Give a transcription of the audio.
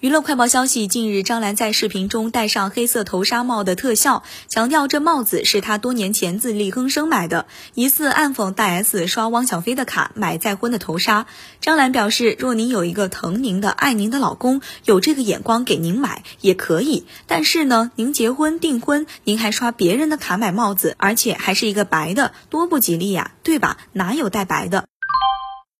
娱乐快报消息近日张兰在视频中戴上黑色头纱帽的特效强调这帽子是她多年前自力更生买的疑似暗讽大 s 刷汪小菲的卡买再婚的头纱。张兰表示若您有一个疼您的爱您的老公有这个眼光给您买也可以。但是呢您结婚订婚您还刷别人的卡买帽子而且还是一个白的多不吉利呀对吧？哪有戴白的？